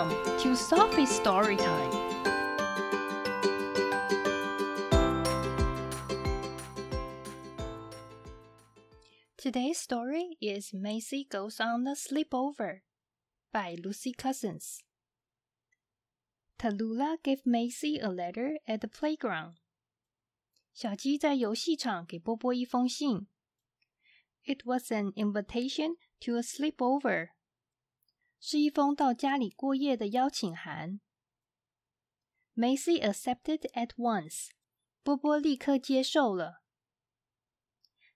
Welcome to Sophie's Story Time. Today's story is Maisy Goes on a Sleepover by Lucy Cousins. Tallulah gave Maisy a letter at the playground. 小鸡在游戏场给波波一封信。It was an invitation to a sleepover 是一封到家里过夜的邀请函。Maisy accepted at once. 波波立刻接受了。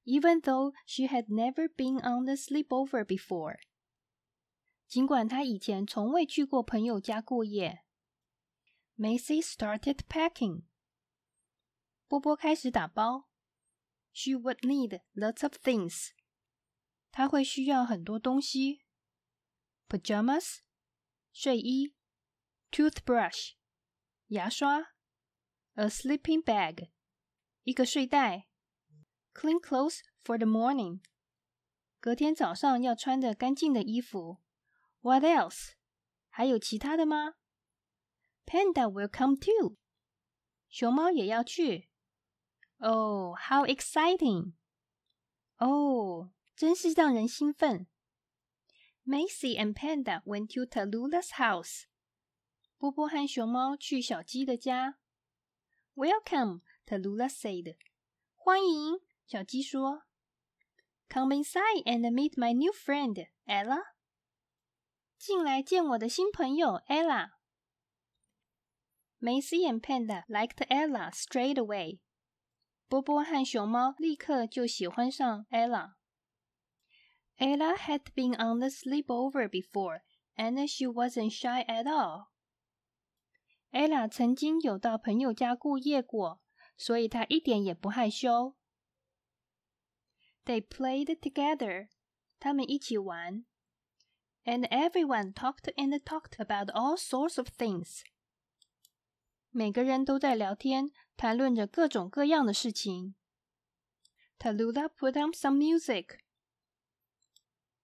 Even though she had never been on the sleepover before. 尽管她以前从未去过朋友家过夜。Maisy started packing. 波波开始打包。She would need lots of things. 她会需要很多东西。Pajamas 睡衣，toothbrush 牙刷，a sleeping bag 一个睡袋，clean clothes for the morning 隔天早上要穿的干净的衣服。What else？还有其他的吗？Panda will come too。熊猫也要去。Oh, how exciting！哦，真是让人兴奋。Maisy and Panda went to Tallulah's house. 波波和熊猫去小鸡的家。Welcome, Tallulah said. 欢迎，小鸡说。Come inside and meet my new friend, Ella. 进来见我的新朋友 Ella。Maisy and Panda liked Ella straight away. 波波和熊猫立刻就喜欢上 Ella。Ella had been on the sleepover before, and she wasn't shy at all. Ella 曾经有到朋友家过夜过，所以她一点也不害羞。They played together. 他们一起玩。And everyone talked and talked about all sorts of things. 每个人都在聊天，谈论着各种各样的事情。Tallulah put on some music.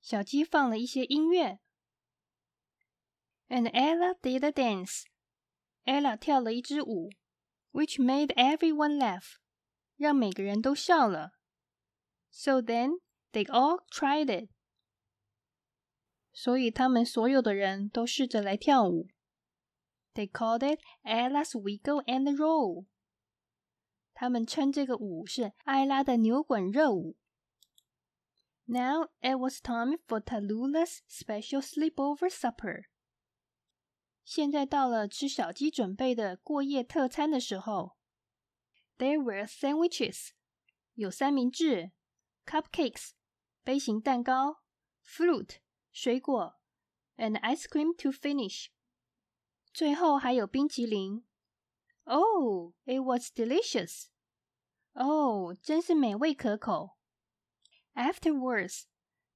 小鸡放了一些音乐，and Ella did a dance. Ella 跳了一支舞，which made everyone laugh，让每个人都笑了。So then they all tried it. 所以他们所有的人都试着来跳舞。They called it Ella's Wiggle and Roll. 他们称这个舞是艾拉的扭滚热舞。 now it was time for Tallulah's special sleepover supper. 现在到了吃小鸡准备的过夜特餐的时候。There were sandwiches，有三明治，cupcakes，杯形蛋糕，fruit，水果，and ice cream to finish。最后还有冰淇淋。Oh, it was delicious！哦，真是美味可口。 Afterwards,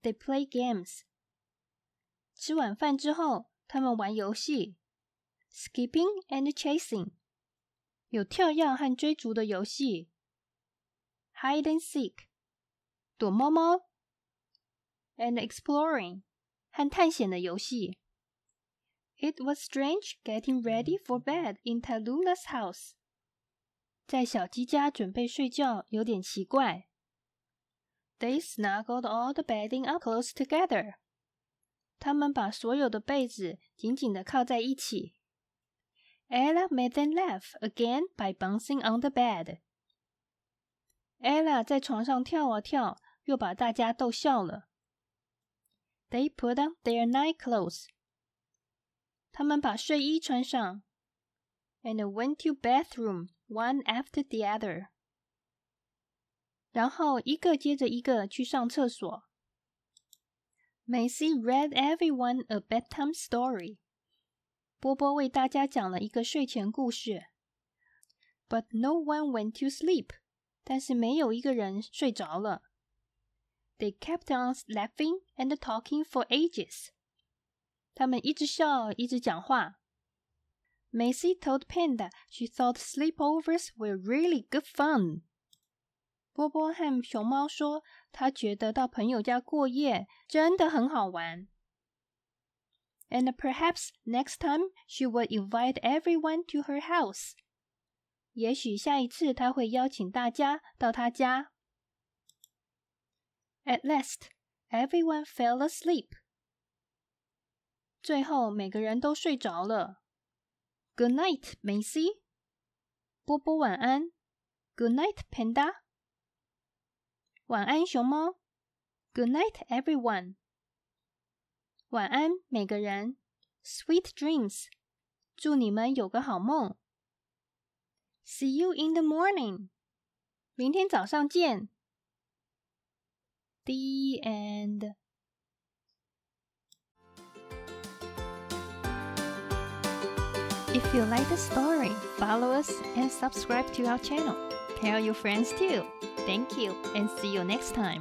they play games. 吃晚饭之后，他们玩游戏，skipping and chasing，有跳跃和追逐的游戏，hide and seek，躲猫猫，and exploring，和探险的游戏。It was strange getting ready for bed in Tallulah's house. 在小鸡家准备睡觉有点奇怪。 they snuggled all the bedding up close together. 他们把所有的被子紧紧地靠在一起。Ella made them laugh again by bouncing on the bed. Ella 在床上跳啊跳，又把大家逗笑了。They put on their night clothes. 他们把睡衣穿上，and went to bathroom one after the other. 然后一个接着一个去上厕所。Maisy read everyone a bedtime story. 波波为大家讲了一个睡前故事。But no one went to sleep. 但是没有一个人睡着了。They kept on laughing and talking for ages. 他们一直笑，一直讲话。Maisy told Panda she thought sleepovers were really good fun. 波波和熊猫说：“他觉得到朋友家过夜真的很好玩。” and perhaps next time she would invite everyone to her house. 也许下一次他会邀请大家到他家。At last, everyone fell asleep. 最后每个人都睡着了。Good night, Macy. 波波晚安。Good night, Panda. 晚安，熊猫。Good night, everyone. 晚安，每个人。Sweet dreams. 祝你们有个好梦。See you in the morning. 明天早上见。The end. If you like the story, follow us and subscribe to our channel. Tell your friends too. Thank you and see you next time.